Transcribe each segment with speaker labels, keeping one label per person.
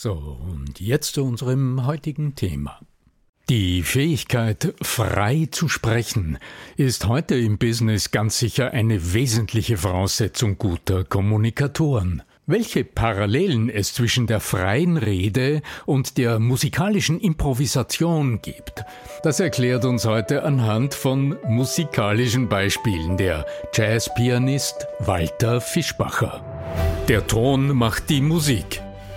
Speaker 1: So, und jetzt zu unserem heutigen Thema. Die Fähigkeit, frei zu sprechen, ist heute im Business ganz sicher eine wesentliche Voraussetzung guter Kommunikatoren. Welche Parallelen es zwischen der freien Rede und der musikalischen Improvisation gibt, das erklärt uns heute anhand von musikalischen Beispielen der Jazzpianist Walter Fischbacher. Der Ton macht die Musik.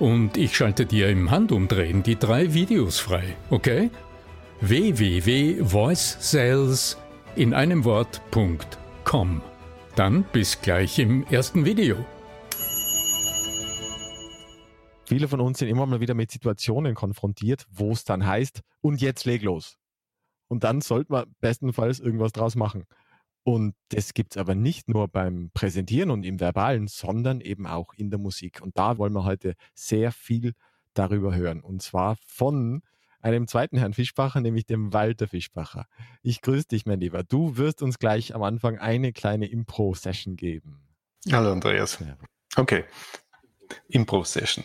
Speaker 1: und ich schalte dir im Handumdrehen die drei Videos frei, okay? www.voicesales in einem Wort.com. Dann bis gleich im ersten Video.
Speaker 2: Viele von uns sind immer mal wieder mit Situationen konfrontiert, wo es dann heißt, und jetzt leg los. Und dann sollte man bestenfalls irgendwas draus machen. Und das gibt es aber nicht nur beim Präsentieren und im Verbalen, sondern eben auch in der Musik. Und da wollen wir heute sehr viel darüber hören. Und zwar von einem zweiten Herrn Fischbacher, nämlich dem Walter Fischbacher. Ich grüße dich, mein Lieber. Du wirst uns gleich am Anfang eine kleine Impro-Session geben.
Speaker 3: Hallo, Andreas. Okay. Impro-Session.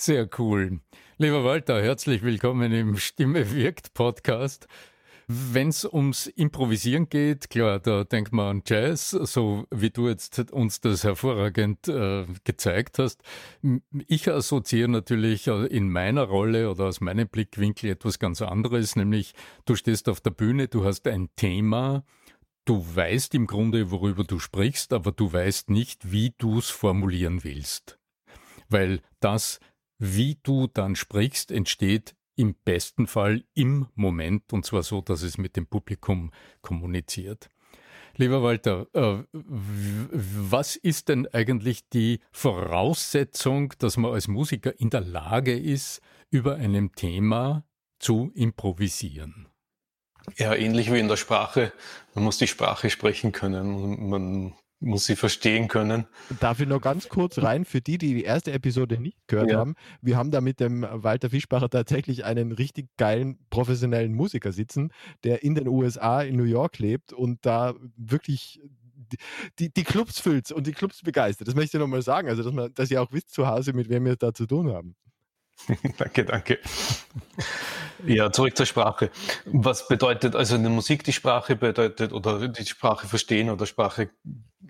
Speaker 1: Sehr cool. Lieber Walter, herzlich willkommen im Stimme wirkt Podcast. Wenn es ums Improvisieren geht, klar, da denkt man an Jazz, so wie du jetzt uns das hervorragend äh, gezeigt hast. Ich assoziiere natürlich äh, in meiner Rolle oder aus meinem Blickwinkel etwas ganz anderes, nämlich du stehst auf der Bühne, du hast ein Thema, du weißt im Grunde, worüber du sprichst, aber du weißt nicht, wie du es formulieren willst. Weil das wie du dann sprichst, entsteht im besten Fall im Moment und zwar so, dass es mit dem Publikum kommuniziert. Lieber Walter, äh, was ist denn eigentlich die Voraussetzung, dass man als Musiker in der Lage ist, über einem Thema zu improvisieren?
Speaker 3: Ja, ähnlich wie in der Sprache. Man muss die Sprache sprechen können. Man muss sie verstehen können.
Speaker 2: Darf ich noch ganz kurz rein für die, die die erste Episode nicht gehört ja. haben? Wir haben da mit dem Walter Fischbacher tatsächlich einen richtig geilen professionellen Musiker sitzen, der in den USA, in New York lebt und da wirklich die, die Clubs füllt und die Clubs begeistert. Das möchte ich nochmal sagen, also dass, man, dass ihr auch wisst zu Hause, mit wem wir da zu tun haben.
Speaker 3: danke, danke. Ja, zurück zur Sprache. Was bedeutet also in der Musik die Sprache bedeutet oder die Sprache verstehen oder Sprache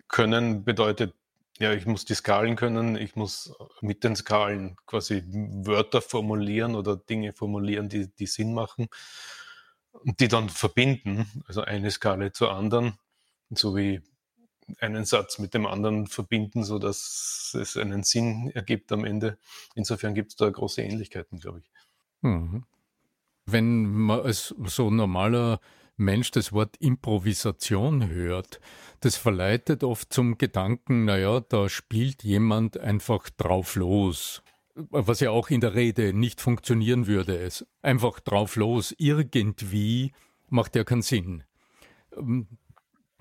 Speaker 3: können bedeutet, ja, ich muss die Skalen können, ich muss mit den Skalen quasi Wörter formulieren oder Dinge formulieren, die, die Sinn machen und die dann verbinden, also eine Skala zur anderen, so wie einen Satz mit dem anderen verbinden, so dass es einen Sinn ergibt am Ende. Insofern gibt es da große Ähnlichkeiten, glaube ich. Mhm.
Speaker 1: Wenn man als so normaler Mensch das Wort Improvisation hört, das verleitet oft zum Gedanken, naja, da spielt jemand einfach drauf los. Was ja auch in der Rede nicht funktionieren würde. Es einfach drauf los, irgendwie macht ja keinen Sinn.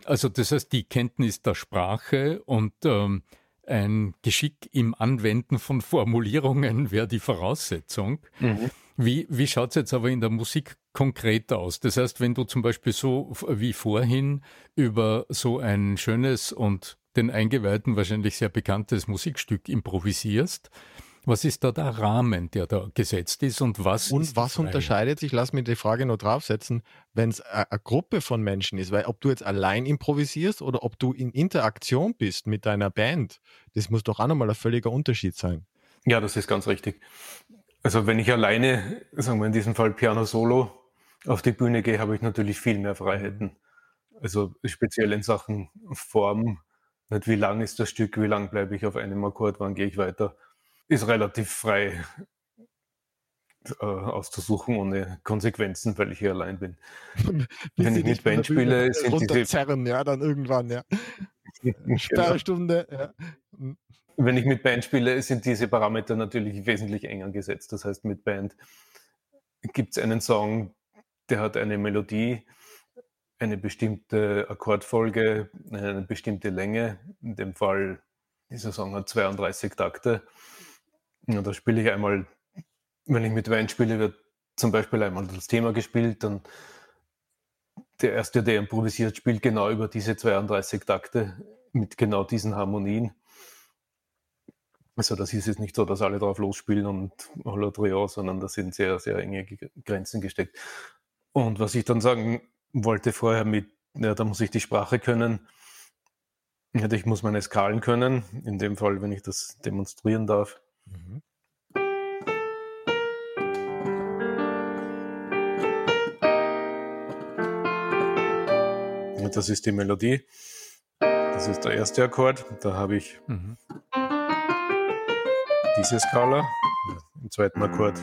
Speaker 1: Also das heißt, die Kenntnis der Sprache und ähm, ein Geschick im Anwenden von Formulierungen wäre die Voraussetzung. Mhm. Wie, wie schaut es jetzt aber in der Musik konkret aus? Das heißt, wenn du zum Beispiel so wie vorhin über so ein schönes und den Eingeweihten wahrscheinlich sehr bekanntes Musikstück improvisierst, was ist da der Rahmen, der da gesetzt ist und was?
Speaker 2: Und was unterscheidet sich, lass mich die Frage noch draufsetzen, wenn es eine Gruppe von Menschen ist, weil ob du jetzt allein improvisierst oder ob du in Interaktion bist mit deiner Band, das muss doch auch nochmal ein völliger Unterschied sein.
Speaker 3: Ja, das ist ganz richtig. Also wenn ich alleine, sagen wir in diesem Fall Piano Solo, auf die Bühne gehe, habe ich natürlich viel mehr Freiheiten. Also speziell in Sachen Form, nicht wie lang ist das Stück, wie lang bleibe ich auf einem Akkord, wann gehe ich weiter ist relativ frei äh, auszusuchen ohne Konsequenzen, weil ich hier allein bin.
Speaker 2: Wenn ich mit Band spiele, sind diese zerren, ja, dann irgendwann, ja. Genau. Sperrstunde, ja.
Speaker 3: Hm. Wenn ich mit Band spiele, sind diese Parameter natürlich wesentlich enger gesetzt. Das heißt, mit Band gibt es einen Song, der hat eine Melodie, eine bestimmte Akkordfolge, eine bestimmte Länge. In dem Fall, dieser Song hat 32 Takte. Ja, da spiele ich einmal, wenn ich mit Wein spiele, wird zum Beispiel einmal das Thema gespielt, dann der Erste, der improvisiert, spielt genau über diese 32 Takte mit genau diesen Harmonien. Also das ist jetzt nicht so, dass alle drauf losspielen und Holla Trio, sondern da sind sehr, sehr enge Grenzen gesteckt. Und was ich dann sagen wollte vorher mit, ja, da muss ich die Sprache können, ja, ich muss meine Skalen können, in dem Fall, wenn ich das demonstrieren darf. Mhm. Das ist die Melodie. Das ist der erste Akkord. Da habe ich mhm. diese Skala. Im zweiten Akkord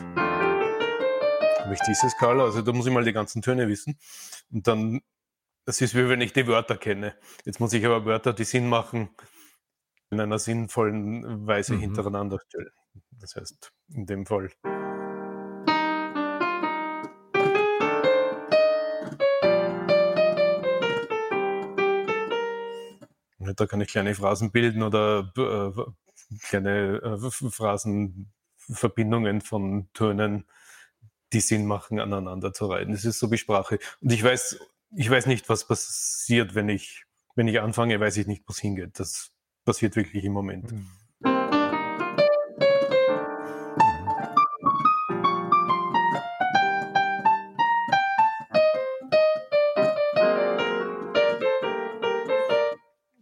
Speaker 3: habe ich diese Skala. Also da muss ich mal die ganzen Töne wissen. Und dann, das ist wie wenn ich die Wörter kenne. Jetzt muss ich aber Wörter, die Sinn machen, in einer sinnvollen Weise mhm. hintereinander stellen. Das heißt, in dem Fall. Da kann ich kleine Phrasen bilden oder äh, kleine äh, Phrasenverbindungen von Tönen, die Sinn machen, aneinander zu reiten. Das ist so wie Sprache. Und ich weiß, ich weiß nicht, was passiert, wenn ich, wenn ich anfange, weiß ich nicht, wo es hingeht. Das passiert wirklich im Moment. Mhm.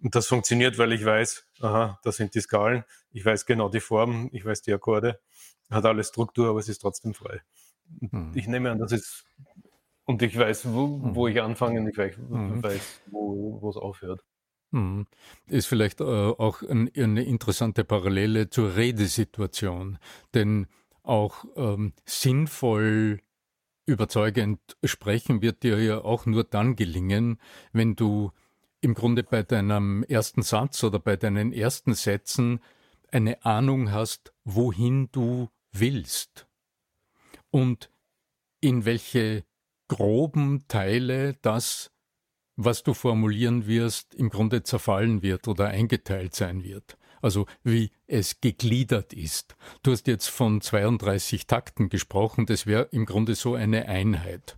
Speaker 3: Und das funktioniert, weil ich weiß, aha, das sind die Skalen, ich weiß genau die Form, ich weiß die Akkorde, hat alles Struktur, aber es ist trotzdem frei. Mhm. Ich nehme an, das ist, und ich weiß, wo, wo hm. ich anfange und ich weiß, mhm. weiß wo es aufhört.
Speaker 1: Mhm. Ist vielleicht äh, auch ein, eine interessante Parallele zur Redesituation, denn auch ähm, sinnvoll überzeugend sprechen wird dir ja auch nur dann gelingen, wenn du im Grunde bei deinem ersten Satz oder bei deinen ersten Sätzen eine Ahnung hast, wohin du willst und in welche groben Teile das, was du formulieren wirst, im Grunde zerfallen wird oder eingeteilt sein wird. Also wie es gegliedert ist. Du hast jetzt von 32 Takten gesprochen, das wäre im Grunde so eine Einheit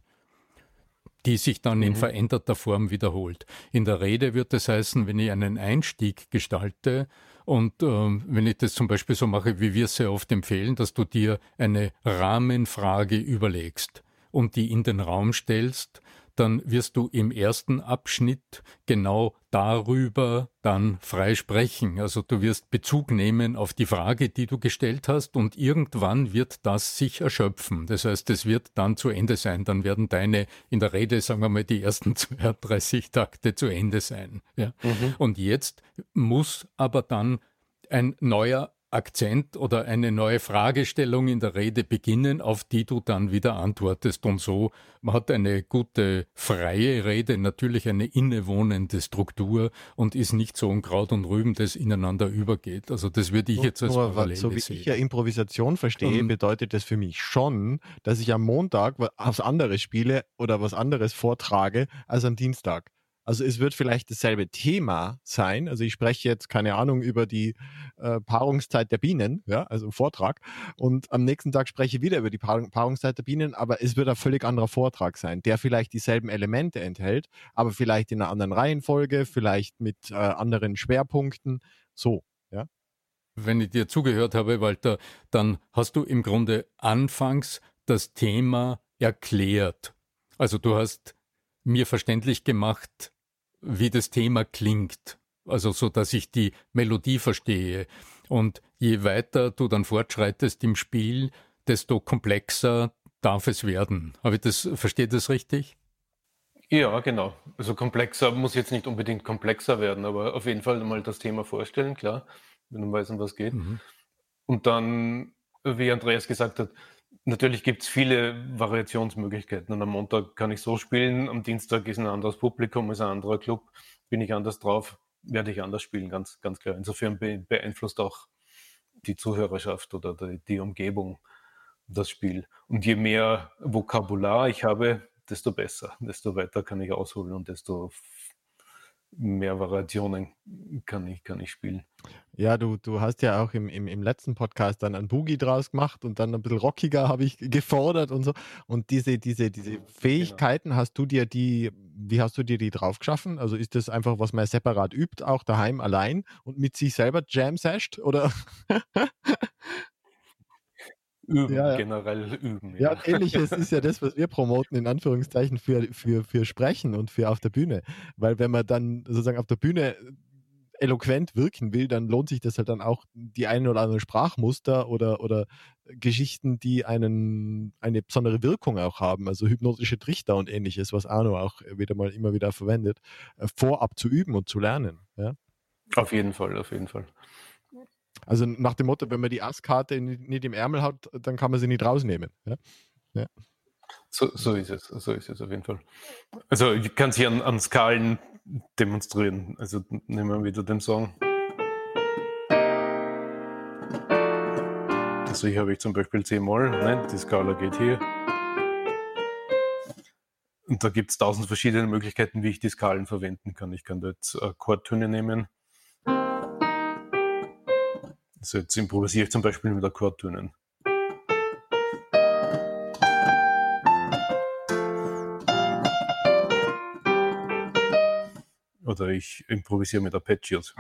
Speaker 1: die sich dann in mhm. veränderter Form wiederholt. In der Rede wird es heißen, wenn ich einen Einstieg gestalte und äh, wenn ich das zum Beispiel so mache, wie wir es sehr oft empfehlen, dass du dir eine Rahmenfrage überlegst. und die in den Raum stellst, dann wirst du im ersten Abschnitt genau darüber dann frei sprechen. Also du wirst Bezug nehmen auf die Frage, die du gestellt hast und irgendwann wird das sich erschöpfen. Das heißt, es wird dann zu Ende sein. Dann werden deine in der Rede, sagen wir mal, die ersten 32 Takte zu Ende sein. Ja? Mhm. Und jetzt muss aber dann ein neuer Akzent oder eine neue Fragestellung in der Rede beginnen, auf die du dann wieder antwortest. Und so man hat eine gute freie Rede natürlich eine innewohnende Struktur und ist nicht so ein Kraut und Rüben, das ineinander übergeht. Also das würde ich jetzt als
Speaker 2: Nur, Parallele So wie sehen. ich ja Improvisation verstehe, mhm. bedeutet das für mich schon, dass ich am Montag was anderes spiele oder was anderes vortrage als am Dienstag. Also es wird vielleicht dasselbe Thema sein. Also ich spreche jetzt, keine Ahnung, über die äh, Paarungszeit der Bienen, ja, also Vortrag. Und am nächsten Tag spreche ich wieder über die Paarung, Paarungszeit der Bienen, aber es wird ein völlig anderer Vortrag sein, der vielleicht dieselben Elemente enthält, aber vielleicht in einer anderen Reihenfolge, vielleicht mit äh, anderen Schwerpunkten. So, ja.
Speaker 1: Wenn ich dir zugehört habe, Walter, dann hast du im Grunde anfangs das Thema erklärt. Also du hast mir verständlich gemacht, wie das Thema klingt. Also so, dass ich die Melodie verstehe. Und je weiter du dann fortschreitest im Spiel, desto komplexer darf es werden. Habe ich das, verstehe das richtig?
Speaker 3: Ja, genau. Also komplexer muss jetzt nicht unbedingt komplexer werden, aber auf jeden Fall mal das Thema vorstellen, klar, wenn du weißt, um was geht. Mhm. Und dann, wie Andreas gesagt hat, Natürlich gibt es viele Variationsmöglichkeiten. Und am Montag kann ich so spielen, am Dienstag ist ein anderes Publikum, ist ein anderer Club, bin ich anders drauf, werde ich anders spielen, ganz, ganz klar. Insofern beeinflusst auch die Zuhörerschaft oder die, die Umgebung das Spiel. Und je mehr Vokabular ich habe, desto besser, desto weiter kann ich ausholen und desto mehr Variationen kann ich, kann ich spielen.
Speaker 2: Ja, du, du hast ja auch im, im, im letzten Podcast dann ein Boogie draus gemacht und dann ein bisschen rockiger habe ich gefordert und so. Und diese, diese, diese genau. Fähigkeiten, genau. hast du dir die, wie hast du dir die drauf geschaffen? Also ist das einfach, was man separat übt, auch daheim allein und mit sich selber jam sasht oder?
Speaker 3: Üben, ja, ja. generell üben.
Speaker 2: Ja, ja ähnliches ist ja das, was wir promoten, in Anführungszeichen, für, für, für Sprechen und für auf der Bühne. Weil wenn man dann sozusagen auf der Bühne eloquent wirken will, dann lohnt sich das halt dann auch die ein oder andere Sprachmuster oder, oder Geschichten, die einen, eine besondere Wirkung auch haben, also hypnotische Trichter und ähnliches, was Arno auch wieder mal immer wieder verwendet, äh, vorab zu üben und zu lernen. Ja?
Speaker 3: Auf jeden Fall, auf jeden Fall.
Speaker 2: Also nach dem Motto, wenn man die Asskarte nicht im Ärmel hat, dann kann man sie nicht rausnehmen. Ja?
Speaker 3: Ja. So, so, ist es, so ist es auf jeden Fall. Also ich kann sie an, an Skalen demonstrieren. Also nehmen wir wieder den Song. Also hier habe ich zum Beispiel C-Moll, ne? die Skala geht hier. Und da gibt es tausend verschiedene Möglichkeiten, wie ich die Skalen verwenden kann. Ich kann da jetzt Akkordtöne nehmen also jetzt improvisiere ich zum Beispiel mit Akkordtönen. Oder ich improvisiere mit Arpeggios.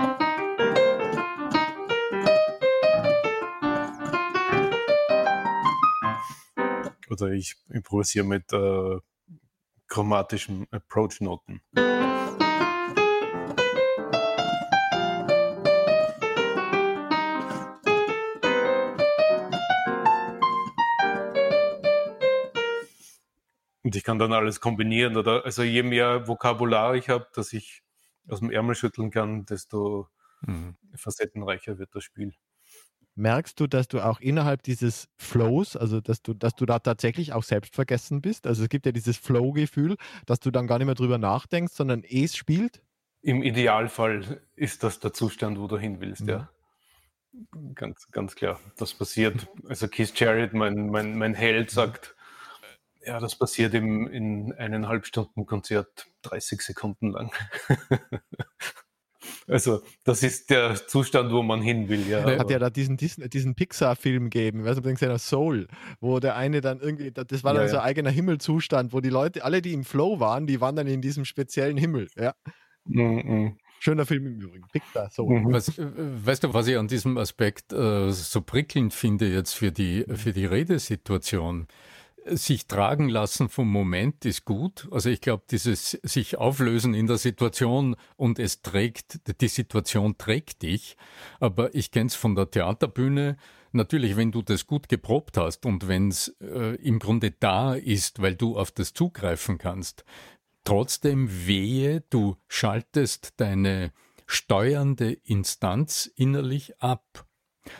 Speaker 3: Oder ich improvisiere mit äh, chromatischen Approach-Noten. Kann dann alles kombinieren oder also je mehr Vokabular ich habe, dass ich aus dem Ärmel schütteln kann, desto mhm. facettenreicher wird das Spiel.
Speaker 2: Merkst du, dass du auch innerhalb dieses Flows, also dass du, dass du da tatsächlich auch selbst vergessen bist? Also es gibt ja dieses Flow-Gefühl, dass du dann gar nicht mehr drüber nachdenkst, sondern es spielt?
Speaker 3: Im Idealfall ist das der Zustand, wo du hin willst, mhm. ja. Ganz, ganz klar. Das passiert. Also Keith Jarrett, mein, mein, mein Held, sagt, ja, das passiert im, in eineinhalb Stunden Konzert 30 Sekunden lang. also, das ist der Zustand, wo man hin will. Ja,
Speaker 2: hat ja da diesen, diesen, diesen Pixar-Film gegeben, weißt du, ja Soul, wo der eine dann irgendwie, das war dann ja, so ein eigener Himmelzustand, wo die Leute, alle, die im Flow waren, die waren dann in diesem speziellen Himmel. Ja. Mm -mm. Schöner Film im Übrigen. Pixar,
Speaker 1: so. Mhm. Was, äh, weißt du, was ich an diesem Aspekt äh, so prickelnd finde jetzt für die, für die Redesituation? Sich tragen lassen vom Moment ist gut. Also ich glaube, dieses sich auflösen in der Situation und es trägt, die Situation trägt dich. Aber ich kenne es von der Theaterbühne. Natürlich, wenn du das gut geprobt hast und wenn es äh, im Grunde da ist, weil du auf das zugreifen kannst, trotzdem wehe, du schaltest deine steuernde Instanz innerlich ab.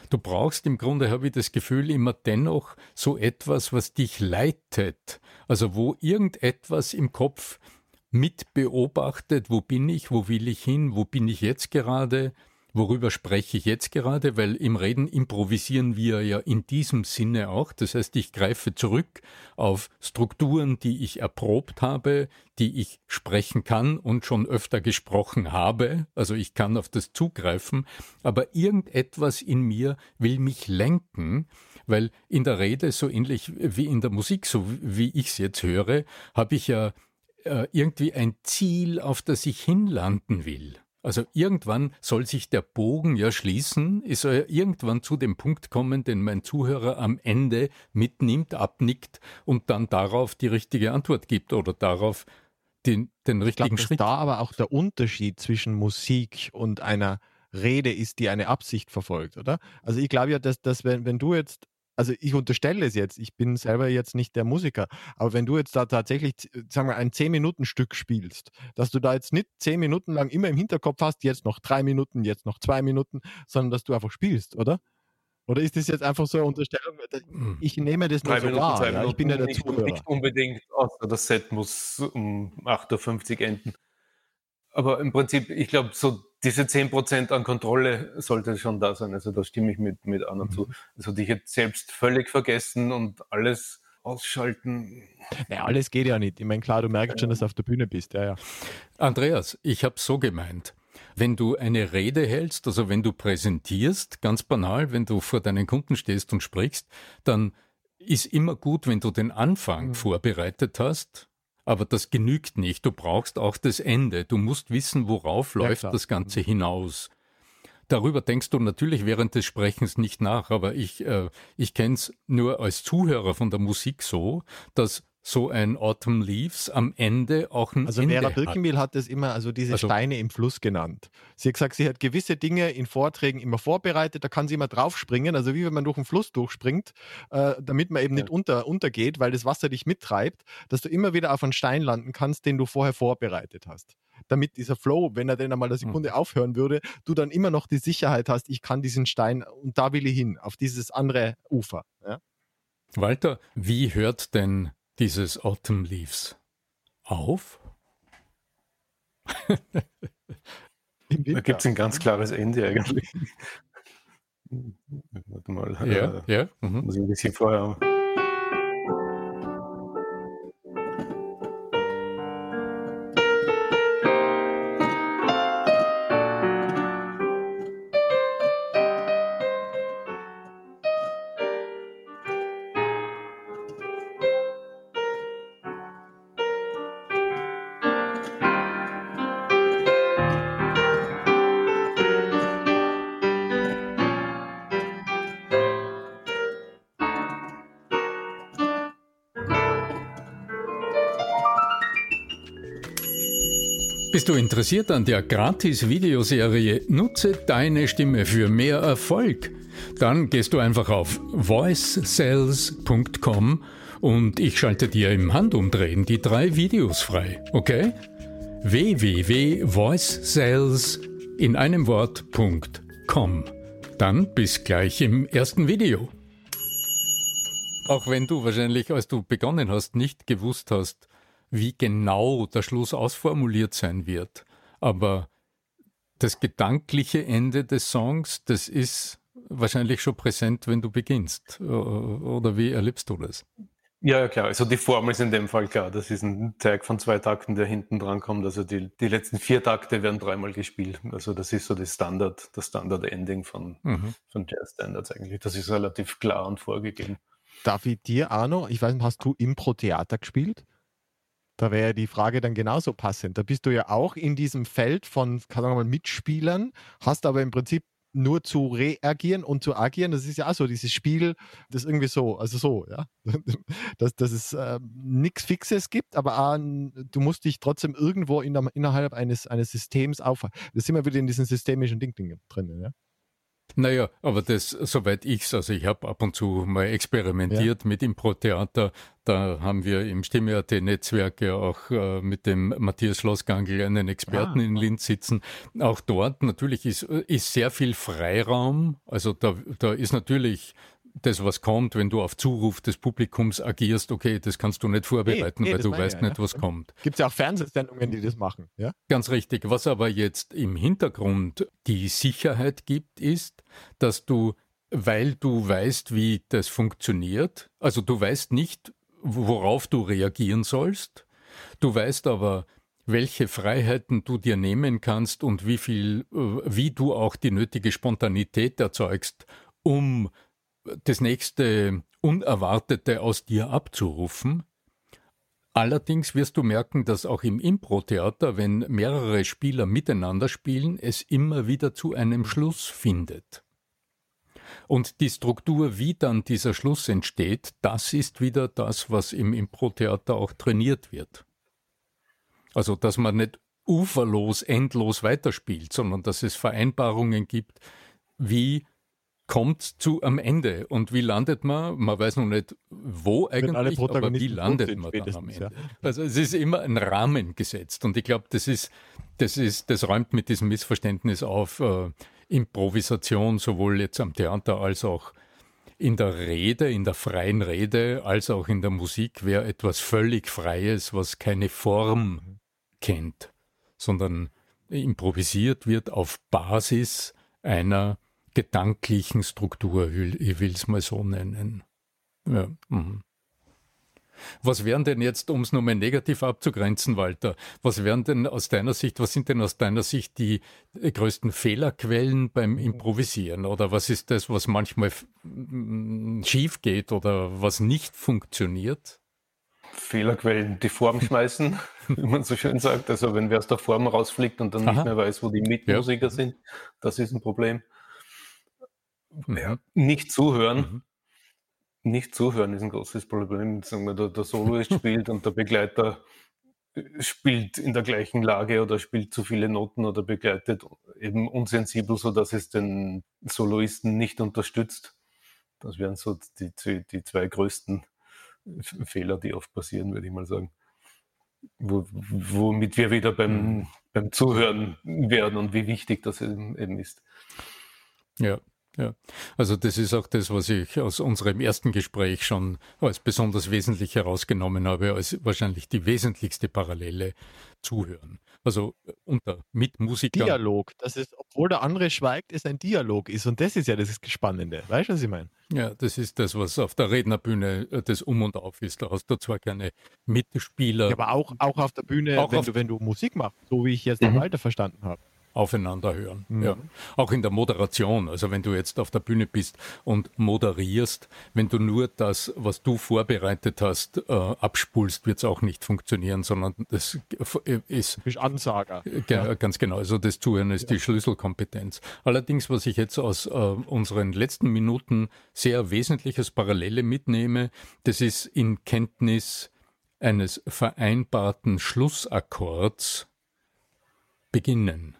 Speaker 1: Du brauchst im Grunde, habe ich das Gefühl, immer dennoch so etwas, was dich leitet. Also wo irgendetwas im Kopf mit beobachtet, wo bin ich, wo will ich hin, wo bin ich jetzt gerade, Worüber spreche ich jetzt gerade? Weil im Reden improvisieren wir ja in diesem Sinne auch. Das heißt, ich greife zurück auf Strukturen, die ich erprobt habe, die ich sprechen kann und schon öfter gesprochen habe. Also ich kann auf das zugreifen. Aber irgendetwas in mir will mich lenken, weil in der Rede, so ähnlich wie in der Musik, so wie ich es jetzt höre, habe ich ja äh, irgendwie ein Ziel, auf das ich hinlanden will. Also irgendwann soll sich der Bogen ja schließen, es soll ja irgendwann zu dem Punkt kommen, den mein Zuhörer am Ende mitnimmt, abnickt und dann darauf die richtige Antwort gibt oder darauf den, den richtigen ich glaub, Schritt.
Speaker 2: da aber auch der Unterschied zwischen Musik und einer Rede ist, die eine Absicht verfolgt, oder? Also ich glaube ja, dass, dass wenn, wenn du jetzt also ich unterstelle es jetzt, ich bin selber jetzt nicht der Musiker, aber wenn du jetzt da tatsächlich, sagen wir, ein 10-Minuten-Stück spielst, dass du da jetzt nicht 10 Minuten lang immer im Hinterkopf hast, jetzt noch drei Minuten, jetzt noch zwei Minuten, sondern dass du einfach spielst, oder? Oder ist das jetzt einfach so eine Unterstellung? Hm. Ich nehme das nur so wahr. Ja? Ich bin ja der
Speaker 3: nicht, Zuhörer. Nicht unbedingt, außer das Set muss um 8.50 Uhr enden. Aber im Prinzip, ich glaube, so diese 10% an Kontrolle sollte schon da sein. Also da stimme ich mit, mit Anna mhm. zu. Also dich jetzt selbst völlig vergessen und alles ausschalten.
Speaker 2: Naja, alles geht ja nicht. Ich meine, klar, du merkst schon, dass du auf der Bühne bist. Ja, ja.
Speaker 1: Andreas, ich habe so gemeint. Wenn du eine Rede hältst, also wenn du präsentierst, ganz banal, wenn du vor deinen Kunden stehst und sprichst, dann ist immer gut, wenn du den Anfang mhm. vorbereitet hast, aber das genügt nicht. Du brauchst auch das Ende. Du musst wissen, worauf ja, läuft klar. das Ganze hinaus. Darüber denkst du natürlich während des Sprechens nicht nach, aber ich, äh, ich kenne es nur als Zuhörer von der Musik so, dass so ein Autumn Leaves am Ende auch ein
Speaker 2: Also
Speaker 1: Ende
Speaker 2: Vera Birkenbiel hat es immer, also diese also, Steine im Fluss genannt. Sie hat gesagt, sie hat gewisse Dinge in Vorträgen immer vorbereitet, da kann sie immer draufspringen, also wie wenn man durch einen Fluss durchspringt, äh, damit man eben ja. nicht unter, untergeht, weil das Wasser dich mittreibt, dass du immer wieder auf einen Stein landen kannst, den du vorher vorbereitet hast. Damit dieser Flow, wenn er denn einmal eine hm. Sekunde mhm. aufhören würde, du dann immer noch die Sicherheit hast, ich kann diesen Stein und da will ich hin, auf dieses andere Ufer. Ja?
Speaker 1: Walter, wie hört denn dieses Autumn Leaves auf?
Speaker 3: da gibt es ein ganz klares Ende eigentlich. Warte mal. Ja, äh, ja. Mhm. Muss ich ein bisschen vorher.
Speaker 1: Bist du interessiert an der Gratis-Videoserie Nutze deine Stimme für mehr Erfolg? Dann gehst du einfach auf voicesales.com und ich schalte dir im Handumdrehen die drei Videos frei, okay? www.voicesales in einem Wort.com. Dann bis gleich im ersten Video. Auch wenn du wahrscheinlich, als du begonnen hast, nicht gewusst hast, wie genau der Schluss ausformuliert sein wird. Aber das gedankliche Ende des Songs, das ist wahrscheinlich schon präsent, wenn du beginnst. Oder wie erlebst du das?
Speaker 3: Ja, klar. Also die Formel ist in dem Fall klar. Das ist ein Tag von zwei Takten, der hinten dran kommt. Also die, die letzten vier Takte werden dreimal gespielt. Also das ist so das Standard, das Standard-Ending von, mhm. von Jazz Standards eigentlich. Das ist relativ klar und vorgegeben.
Speaker 2: Darf ich dir, Arno, ich weiß nicht, hast du Impro-Theater gespielt? Da wäre die Frage dann genauso passend. Da bist du ja auch in diesem Feld von, kann man mal, Mitspielern, hast aber im Prinzip nur zu reagieren und zu agieren, das ist ja auch so dieses Spiel, das irgendwie so, also so, ja, dass, dass es äh, nichts Fixes gibt, aber auch, du musst dich trotzdem irgendwo in der, innerhalb eines, eines Systems aufhalten. Das sind wir wieder in diesen systemischen Ding drin, ja.
Speaker 1: Naja, aber das, soweit ich's, also ich habe ab und zu mal experimentiert ja. mit Impro-Theater. Da haben wir im Stimme.at-Netzwerk ja auch äh, mit dem Matthias Schlossgangl einen Experten ah. in Linz sitzen. Auch dort natürlich ist, ist sehr viel Freiraum. Also da, da ist natürlich das, was kommt, wenn du auf Zuruf des Publikums agierst, okay, das kannst du nicht vorbereiten, nee, nee, weil du weißt ja, nicht, was ja. kommt.
Speaker 2: Gibt es ja auch Fernsehsendungen, die das machen, ja?
Speaker 1: Ganz richtig. Was aber jetzt im Hintergrund die Sicherheit gibt, ist, dass du, weil du weißt, wie das funktioniert, also du weißt nicht, worauf du reagieren sollst, du weißt aber, welche Freiheiten du dir nehmen kannst und wie viel, äh, wie du auch die nötige Spontanität erzeugst, um das nächste Unerwartete aus dir abzurufen. Allerdings wirst du merken, dass auch im Impro-Theater, wenn mehrere Spieler miteinander spielen, es immer wieder zu einem Schluss findet. Und die Struktur, wie dann dieser Schluss entsteht, das ist wieder das, was im Impro-Theater auch trainiert wird. Also, dass man nicht uferlos, endlos weiterspielt, sondern dass es Vereinbarungen gibt, wie kommt zu am Ende. Und wie landet man? Man weiß noch nicht, wo eigentlich, aber wie landet man dann am Ende? Ja. Also es ist immer ein Rahmen gesetzt. Und ich glaube, das ist, das ist, das räumt mit diesem Missverständnis auf äh, Improvisation, sowohl jetzt am Theater als auch in der Rede, in der freien Rede, als auch in der Musik wäre etwas völlig Freies, was keine Form kennt, sondern improvisiert wird auf Basis einer gedanklichen Struktur, ich will es mal so nennen. Ja. Mhm. Was wären denn jetzt, um es nochmal negativ abzugrenzen, Walter, was wären denn aus deiner Sicht, was sind denn aus deiner Sicht die größten Fehlerquellen beim Improvisieren? Oder was ist das, was manchmal schief geht oder was nicht funktioniert?
Speaker 3: Fehlerquellen die Form schmeißen, wie man so schön sagt. Also wenn wer aus der Form rausfliegt und dann Aha. nicht mehr weiß, wo die Mitmusiker ja. sind, das ist ein Problem. Ja, nicht zuhören. Mhm. Nicht zuhören ist ein großes Problem. Sagen wir, der, der Soloist spielt und der Begleiter spielt in der gleichen Lage oder spielt zu viele Noten oder begleitet eben unsensibel, sodass es den Soloisten nicht unterstützt. Das wären so die, die zwei größten Fehler, die oft passieren, würde ich mal sagen. Wo, womit wir wieder beim, mhm. beim Zuhören werden und wie wichtig das eben ist.
Speaker 1: Ja, ja, also das ist auch das, was ich aus unserem ersten Gespräch schon als besonders wesentlich herausgenommen habe, als wahrscheinlich die wesentlichste Parallele zuhören. Also äh, unter Mitmusikern.
Speaker 2: Dialog, das ist, obwohl der andere schweigt, ist ein Dialog ist. Und das ist ja das Spannende. Weißt du, was ich meine?
Speaker 1: Ja, das ist das, was auf der Rednerbühne äh, das Um und Auf ist. Da hast du zwar keine Mitspieler. Ja,
Speaker 2: aber auch, auch auf der Bühne, auch wenn, du, wenn du Musik machst, so wie ich jetzt mhm. Walter verstanden habe
Speaker 1: aufeinander hören. Mhm. Ja. Auch in der Moderation, also wenn du jetzt auf der Bühne bist und moderierst, wenn du nur das, was du vorbereitet hast, äh, abspulst, wird es auch nicht funktionieren, sondern das ist.
Speaker 2: Du bist Ansager.
Speaker 1: Ja. Ganz genau. Also das Zuhören ist ja. die Schlüsselkompetenz. Allerdings, was ich jetzt aus äh, unseren letzten Minuten sehr wesentliches Parallele mitnehme, das ist in Kenntnis eines vereinbarten Schlussakkords beginnen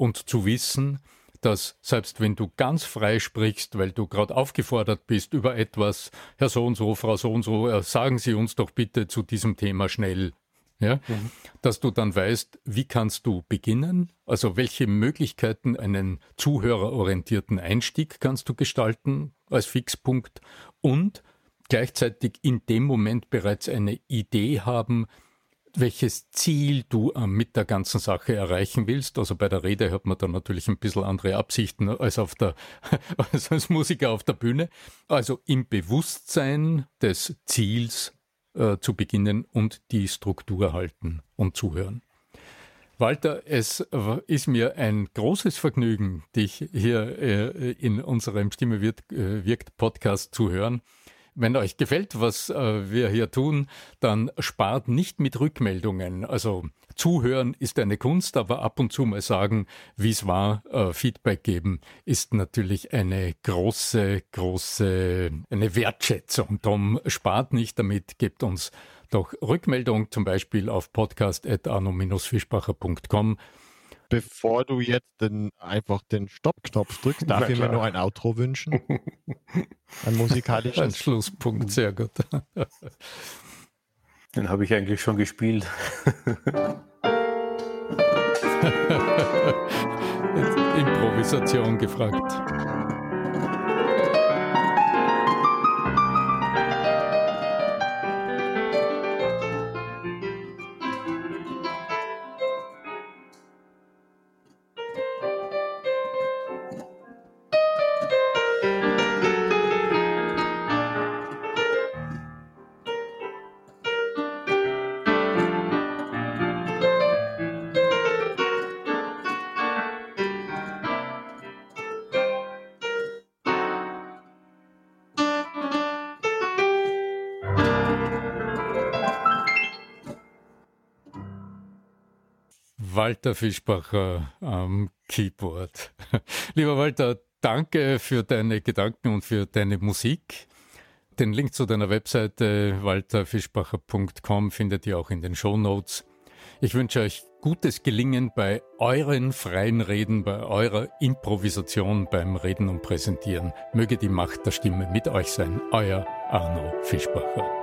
Speaker 1: und zu wissen, dass selbst wenn du ganz frei sprichst, weil du gerade aufgefordert bist über etwas, Herr so und so, Frau so und so, äh, sagen Sie uns doch bitte zu diesem Thema schnell, ja, mhm. dass du dann weißt, wie kannst du beginnen, also welche Möglichkeiten einen zuhörerorientierten Einstieg kannst du gestalten als Fixpunkt? Und gleichzeitig in dem Moment bereits eine Idee haben, welches Ziel du mit der ganzen Sache erreichen willst. Also bei der Rede hat man dann natürlich ein bisschen andere Absichten als, auf der, als, als Musiker auf der Bühne. Also im Bewusstsein des Ziels äh, zu beginnen und die Struktur halten und zuhören. Walter, es ist mir ein großes Vergnügen, dich hier äh, in unserem Stimme wird, äh, wirkt Podcast zu hören. Wenn euch gefällt, was äh, wir hier tun, dann spart nicht mit Rückmeldungen. Also zuhören ist eine Kunst, aber ab und zu mal sagen, wie es war, äh, Feedback geben, ist natürlich eine große, große, eine Wertschätzung. Darum spart nicht damit, gebt uns doch Rückmeldung, zum Beispiel auf podcast.arno-fischbacher.com
Speaker 2: bevor du jetzt den, einfach den Stoppknopf drückst, darf ich mir nur ein Outro wünschen. Ein musikalisches. Ein
Speaker 1: Schlusspunkt, sehr gut.
Speaker 3: Den habe ich eigentlich schon gespielt.
Speaker 1: Improvisation gefragt. Walter Fischbacher am Keyboard. Lieber Walter, danke für deine Gedanken und für deine Musik. Den Link zu deiner Webseite walterfischbacher.com findet ihr auch in den Show Notes. Ich wünsche euch gutes Gelingen bei euren freien Reden, bei eurer Improvisation beim Reden und Präsentieren. Möge die Macht der Stimme mit euch sein. Euer Arno Fischbacher.